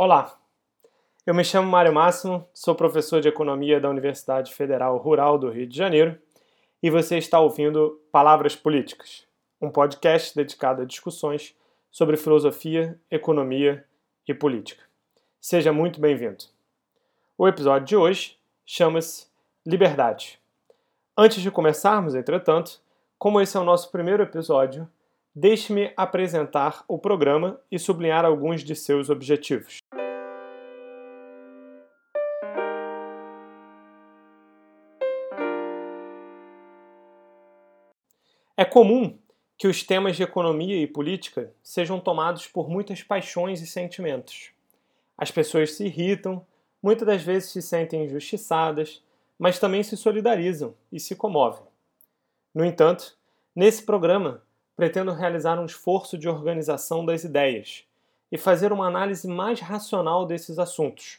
Olá, eu me chamo Mário Máximo, sou professor de Economia da Universidade Federal Rural do Rio de Janeiro e você está ouvindo Palavras Políticas, um podcast dedicado a discussões sobre filosofia, economia e política. Seja muito bem-vindo. O episódio de hoje chama-se Liberdade. Antes de começarmos, entretanto, como esse é o nosso primeiro episódio, deixe-me apresentar o programa e sublinhar alguns de seus objetivos. É comum que os temas de economia e política sejam tomados por muitas paixões e sentimentos. As pessoas se irritam, muitas das vezes se sentem injustiçadas, mas também se solidarizam e se comovem. No entanto, nesse programa, pretendo realizar um esforço de organização das ideias e fazer uma análise mais racional desses assuntos,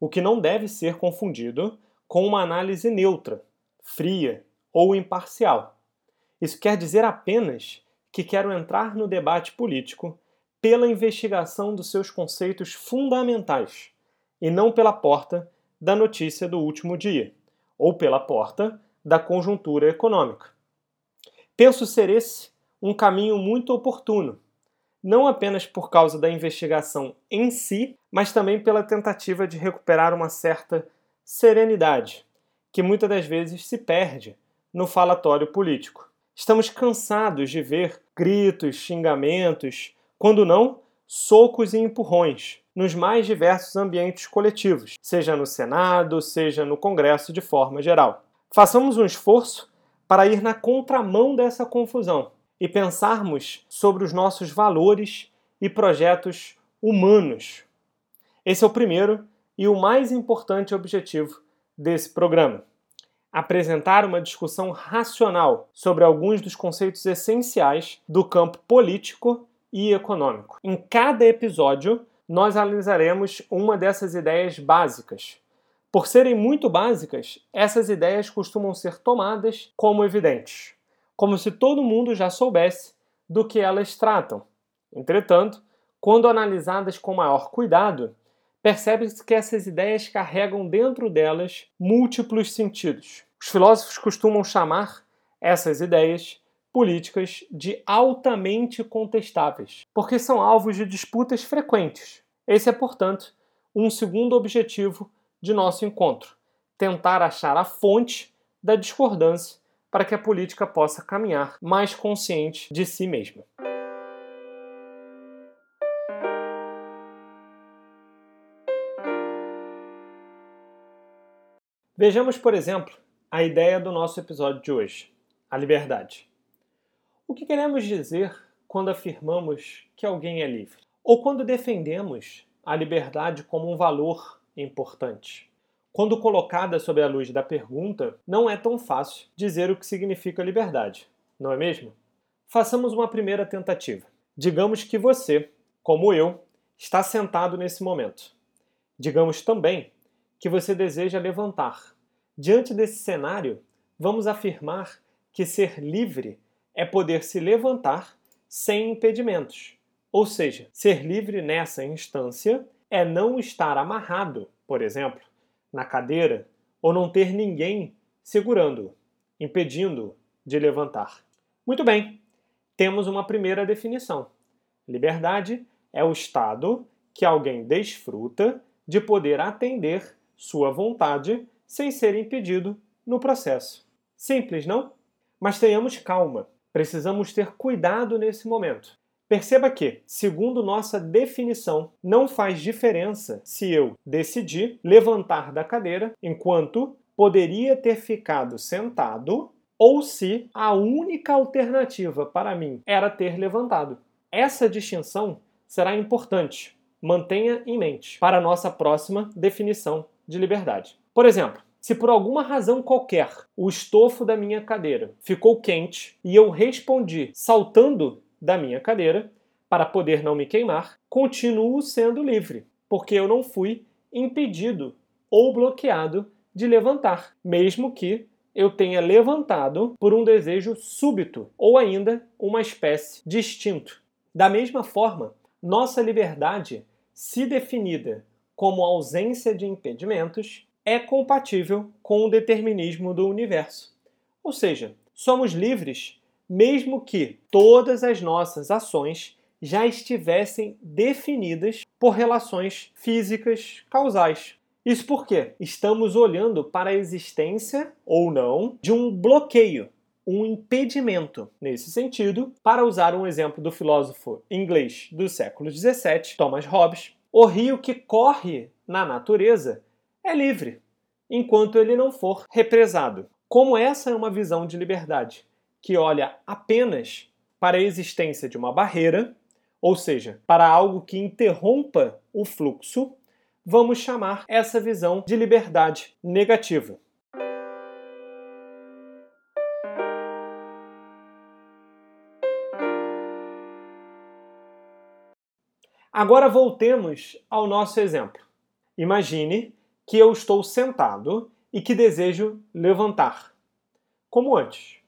o que não deve ser confundido com uma análise neutra, fria ou imparcial isso quer dizer apenas que quero entrar no debate político pela investigação dos seus conceitos fundamentais e não pela porta da notícia do último dia ou pela porta da conjuntura econômica. Penso ser esse um caminho muito oportuno, não apenas por causa da investigação em si, mas também pela tentativa de recuperar uma certa serenidade que muitas das vezes se perde no falatório político. Estamos cansados de ver gritos, xingamentos, quando não, socos e empurrões, nos mais diversos ambientes coletivos, seja no Senado, seja no Congresso de forma geral. Façamos um esforço para ir na contramão dessa confusão e pensarmos sobre os nossos valores e projetos humanos. Esse é o primeiro e o mais importante objetivo desse programa apresentar uma discussão racional sobre alguns dos conceitos essenciais do campo político e econômico. Em cada episódio, nós analisaremos uma dessas ideias básicas. Por serem muito básicas, essas ideias costumam ser tomadas como evidentes, como se todo mundo já soubesse do que elas tratam. Entretanto, quando analisadas com maior cuidado, percebe-se que essas ideias carregam dentro delas múltiplos sentidos. Os filósofos costumam chamar essas ideias políticas de altamente contestáveis, porque são alvos de disputas frequentes. Esse é, portanto, um segundo objetivo de nosso encontro: tentar achar a fonte da discordância para que a política possa caminhar mais consciente de si mesma. Vejamos, por exemplo, a ideia do nosso episódio de hoje, a liberdade. O que queremos dizer quando afirmamos que alguém é livre? Ou quando defendemos a liberdade como um valor importante? Quando colocada sob a luz da pergunta, não é tão fácil dizer o que significa liberdade, não é mesmo? Façamos uma primeira tentativa. Digamos que você, como eu, está sentado nesse momento. Digamos também que você deseja levantar. Diante desse cenário, vamos afirmar que ser livre é poder se levantar sem impedimentos. Ou seja, ser livre nessa instância é não estar amarrado, por exemplo, na cadeira ou não ter ninguém segurando, impedindo de levantar. Muito bem, temos uma primeira definição. Liberdade é o estado que alguém desfruta de poder atender sua vontade sem ser impedido no processo. Simples, não? Mas tenhamos calma. Precisamos ter cuidado nesse momento. Perceba que, segundo nossa definição, não faz diferença se eu decidir levantar da cadeira enquanto poderia ter ficado sentado ou se a única alternativa para mim era ter levantado. Essa distinção será importante. Mantenha em mente para a nossa próxima definição de liberdade. Por exemplo, se por alguma razão qualquer o estofo da minha cadeira ficou quente e eu respondi saltando da minha cadeira para poder não me queimar, continuo sendo livre, porque eu não fui impedido ou bloqueado de levantar, mesmo que eu tenha levantado por um desejo súbito ou ainda uma espécie de instinto. Da mesma forma, nossa liberdade se definida como ausência de impedimentos, é compatível com o determinismo do universo. Ou seja, somos livres mesmo que todas as nossas ações já estivessem definidas por relações físicas causais. Isso porque estamos olhando para a existência ou não de um bloqueio, um impedimento. Nesse sentido, para usar um exemplo do filósofo inglês do século XVII, Thomas Hobbes, o rio que corre na natureza é livre, enquanto ele não for represado. Como essa é uma visão de liberdade que olha apenas para a existência de uma barreira, ou seja, para algo que interrompa o fluxo, vamos chamar essa visão de liberdade negativa. Agora voltemos ao nosso exemplo. Imagine que eu estou sentado e que desejo levantar, como antes.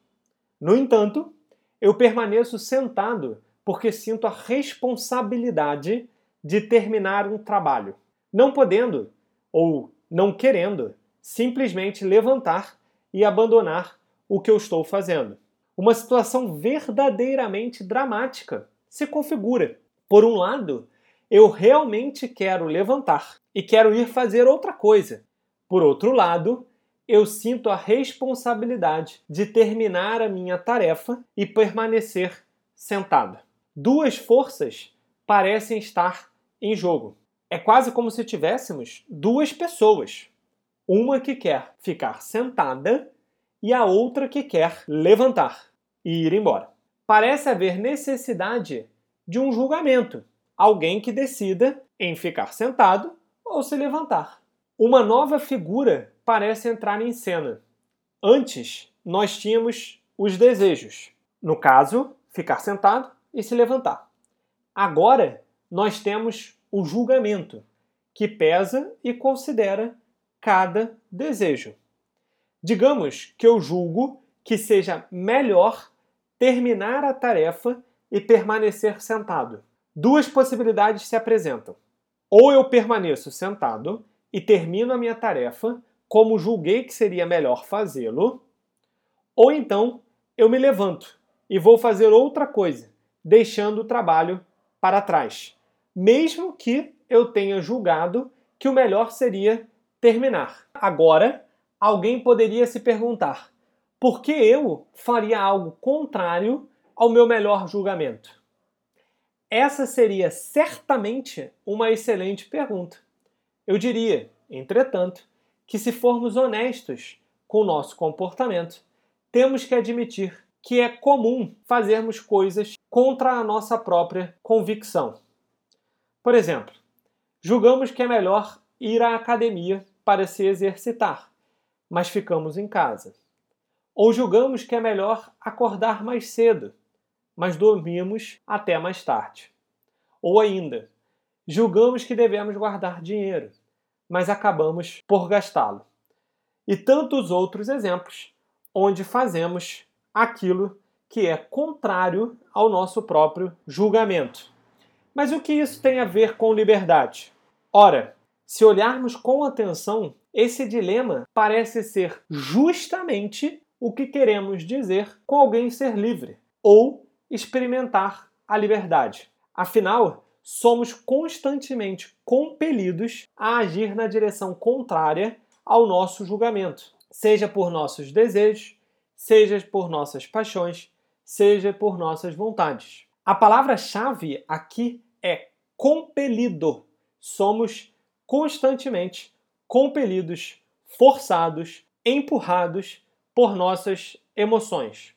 No entanto, eu permaneço sentado porque sinto a responsabilidade de terminar um trabalho, não podendo ou não querendo simplesmente levantar e abandonar o que eu estou fazendo. Uma situação verdadeiramente dramática se configura. Por um lado, eu realmente quero levantar e quero ir fazer outra coisa. Por outro lado, eu sinto a responsabilidade de terminar a minha tarefa e permanecer sentado. Duas forças parecem estar em jogo. É quase como se tivéssemos duas pessoas. Uma que quer ficar sentada e a outra que quer levantar e ir embora. Parece haver necessidade de um julgamento, alguém que decida em ficar sentado ou se levantar. Uma nova figura parece entrar em cena. Antes, nós tínhamos os desejos. No caso, ficar sentado e se levantar. Agora, nós temos o julgamento, que pesa e considera cada desejo. Digamos que eu julgo que seja melhor terminar a tarefa e permanecer sentado. Duas possibilidades se apresentam. Ou eu permaneço sentado e termino a minha tarefa como julguei que seria melhor fazê-lo, ou então eu me levanto e vou fazer outra coisa, deixando o trabalho para trás, mesmo que eu tenha julgado que o melhor seria terminar. Agora, alguém poderia se perguntar: por que eu faria algo contrário ao meu melhor julgamento? Essa seria certamente uma excelente pergunta. Eu diria, entretanto, que, se formos honestos com o nosso comportamento, temos que admitir que é comum fazermos coisas contra a nossa própria convicção. Por exemplo, julgamos que é melhor ir à academia para se exercitar, mas ficamos em casa. Ou julgamos que é melhor acordar mais cedo, mas dormimos até mais tarde. Ou ainda, julgamos que devemos guardar dinheiro, mas acabamos por gastá-lo. E tantos outros exemplos onde fazemos aquilo que é contrário ao nosso próprio julgamento. Mas o que isso tem a ver com liberdade? Ora, se olharmos com atenção, esse dilema parece ser justamente o que queremos dizer com alguém ser livre ou experimentar a liberdade. Afinal, somos constantemente compelidos a agir na direção contrária ao nosso julgamento, seja por nossos desejos, seja por nossas paixões, seja por nossas vontades. A palavra-chave aqui é compelido. Somos constantemente compelidos, forçados, empurrados por nossas emoções.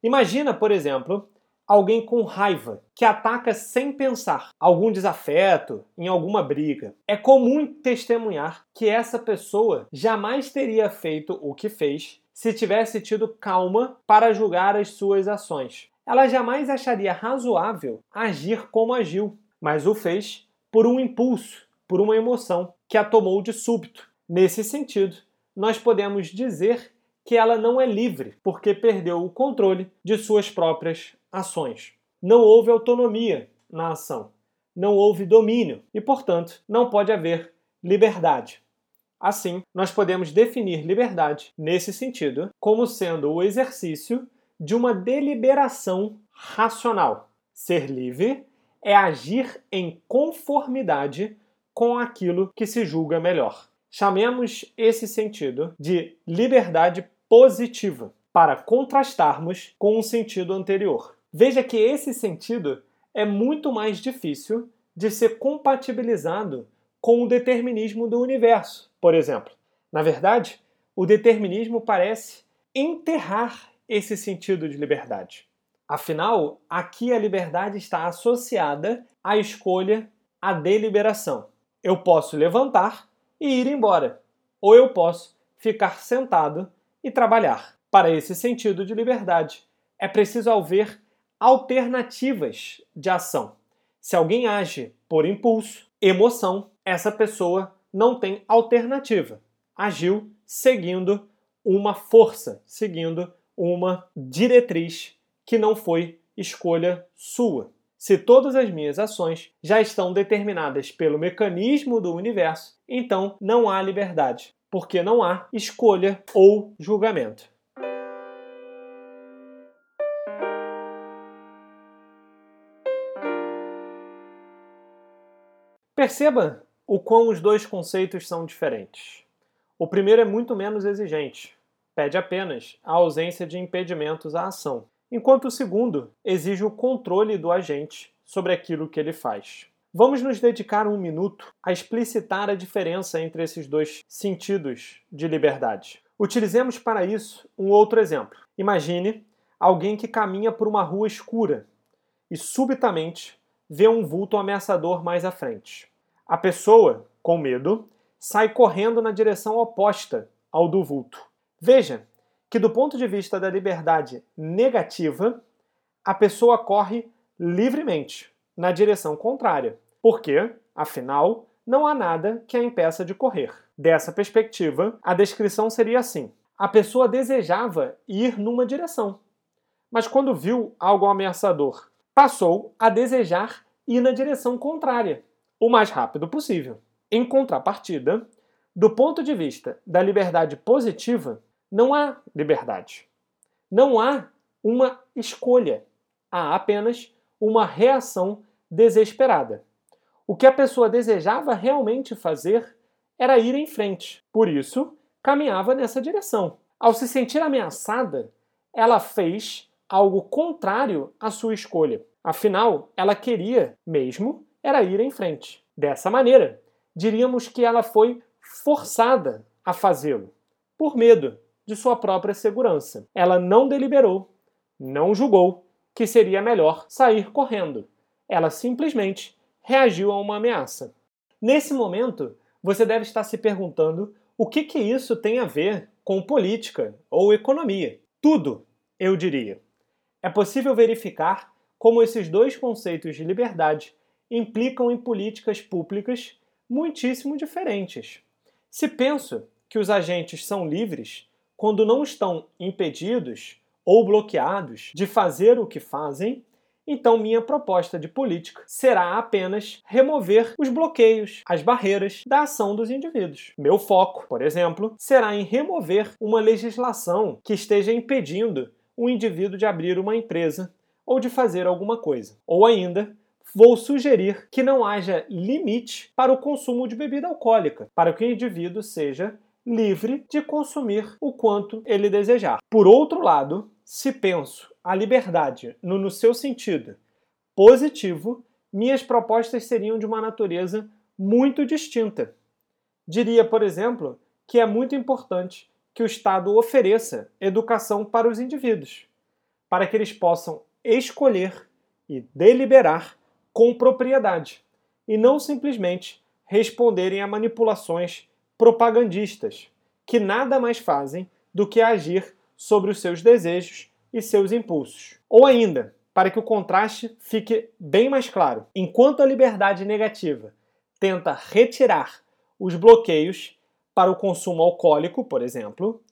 Imagina, por exemplo, alguém com raiva, que ataca sem pensar, algum desafeto, em alguma briga. É comum testemunhar que essa pessoa jamais teria feito o que fez se tivesse tido calma para julgar as suas ações. Ela jamais acharia razoável agir como agiu, mas o fez por um impulso, por uma emoção que a tomou de súbito. Nesse sentido, nós podemos dizer que ela não é livre porque perdeu o controle de suas próprias ações. Não houve autonomia na ação, não houve domínio e, portanto, não pode haver liberdade. Assim, nós podemos definir liberdade, nesse sentido, como sendo o exercício de uma deliberação racional. Ser livre é agir em conformidade com aquilo que se julga melhor. Chamemos esse sentido de liberdade positiva, para contrastarmos com o sentido anterior. Veja que esse sentido é muito mais difícil de ser compatibilizado com o determinismo do universo, por exemplo. Na verdade, o determinismo parece enterrar esse sentido de liberdade. Afinal, aqui a liberdade está associada à escolha, à deliberação. Eu posso levantar e ir embora, ou eu posso ficar sentado e trabalhar. Para esse sentido de liberdade, é preciso haver alternativas de ação. Se alguém age por impulso, emoção, essa pessoa não tem alternativa. Agiu seguindo uma força, seguindo uma diretriz que não foi escolha sua. Se todas as minhas ações já estão determinadas pelo mecanismo do universo, então não há liberdade, porque não há escolha ou julgamento. Perceba o quão os dois conceitos são diferentes. O primeiro é muito menos exigente, pede apenas a ausência de impedimentos à ação, enquanto o segundo exige o controle do agente sobre aquilo que ele faz. Vamos nos dedicar um minuto a explicitar a diferença entre esses dois sentidos de liberdade. Utilizemos para isso um outro exemplo. Imagine alguém que caminha por uma rua escura e subitamente vê um vulto ameaçador mais à frente. A pessoa, com medo, sai correndo na direção oposta ao do vulto. Veja que, do ponto de vista da liberdade negativa, a pessoa corre livremente na direção contrária, porque, afinal, não há nada que a impeça de correr. Dessa perspectiva, a descrição seria assim: a pessoa desejava ir numa direção, mas quando viu algo ameaçador, passou a desejar ir na direção contrária o mais rápido possível. Em contrapartida, do ponto de vista da liberdade positiva, não há liberdade. Não há uma escolha. Há apenas uma reação desesperada. O que a pessoa desejava realmente fazer era ir em frente. Por isso, caminhava nessa direção. Ao se sentir ameaçada, ela fez algo contrário à sua escolha. Afinal, ela queria mesmo era ir em frente. Dessa maneira, diríamos que ela foi forçada a fazê-lo, por medo de sua própria segurança. Ela não deliberou, não julgou que seria melhor sair correndo. Ela simplesmente reagiu a uma ameaça. Nesse momento, você deve estar se perguntando o que, que isso tem a ver com política ou economia. Tudo, eu diria. É possível verificar como esses dois conceitos de liberdade implicam em políticas públicas muitíssimo diferentes. Se penso que os agentes são livres quando não estão impedidos ou bloqueados de fazer o que fazem, então minha proposta de política será apenas remover os bloqueios, as barreiras da ação dos indivíduos. Meu foco, por exemplo, será em remover uma legislação que esteja impedindo o indivíduo de abrir uma empresa ou de fazer alguma coisa. Ou ainda, vou sugerir que não haja limite para o consumo de bebida alcoólica, para que o indivíduo seja livre de consumir o quanto ele desejar. Por outro lado, se penso a liberdade no, no seu sentido positivo, minhas propostas seriam de uma natureza muito distinta. Diria, por exemplo, que é muito importante que o Estado ofereça educação para os indivíduos, para que eles possam escolher e deliberar com propriedade e não simplesmente responderem a manipulações propagandistas, que nada mais fazem do que agir sobre os seus desejos e seus impulsos. Ou ainda, para que o contraste fique bem mais claro, enquanto a liberdade negativa tenta retirar os bloqueios para o consumo alcoólico, por exemplo,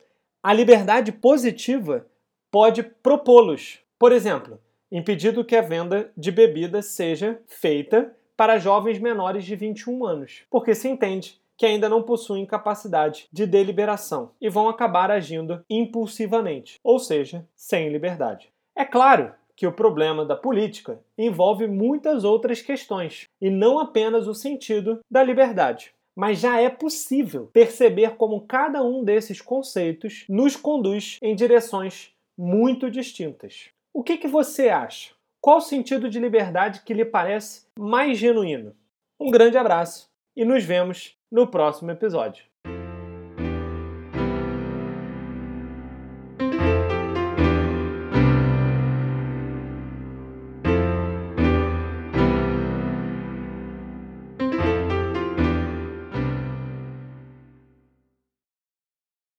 a liberdade positiva pode propô-los. Por exemplo, impedindo que a venda de bebida seja feita para jovens menores de 21 anos, porque se entende que ainda não possuem capacidade de deliberação e vão acabar agindo impulsivamente, ou seja, sem liberdade. É claro que o problema da política envolve muitas outras questões e não apenas o sentido da liberdade. Mas já é possível perceber como cada um desses conceitos nos conduz em direções muito distintas. O que, que você acha? Qual o sentido de liberdade que lhe parece mais genuíno? Um grande abraço e nos vemos no próximo episódio.